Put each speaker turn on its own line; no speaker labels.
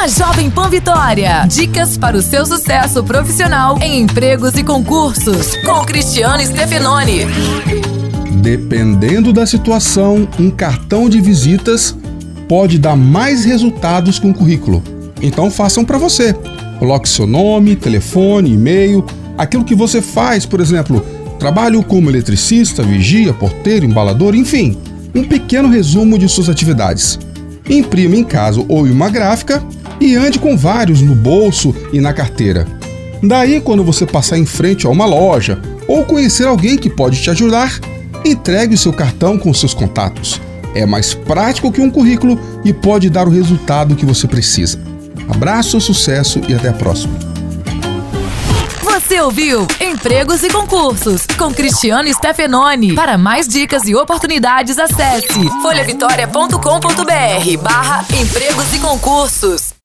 na Jovem Pan Vitória. Dicas para o seu sucesso profissional em empregos e concursos, com Cristiano Stefanoni.
Dependendo da situação, um cartão de visitas pode dar mais resultados que um currículo. Então façam para você. Coloque seu nome, telefone, e-mail, aquilo que você faz, por exemplo, trabalho como eletricista, vigia, porteiro, embalador, enfim, um pequeno resumo de suas atividades. Imprima em casa ou em uma gráfica e ande com vários no bolso e na carteira. Daí, quando você passar em frente a uma loja ou conhecer alguém que pode te ajudar, entregue o seu cartão com seus contatos. É mais prático que um currículo e pode dar o resultado que você precisa. Abraço, sucesso e até a próxima.
Você ouviu Empregos e Concursos com Cristiano Stefanoni. Para mais dicas e oportunidades, acesse folhavitória.com.br barra empregos e concursos.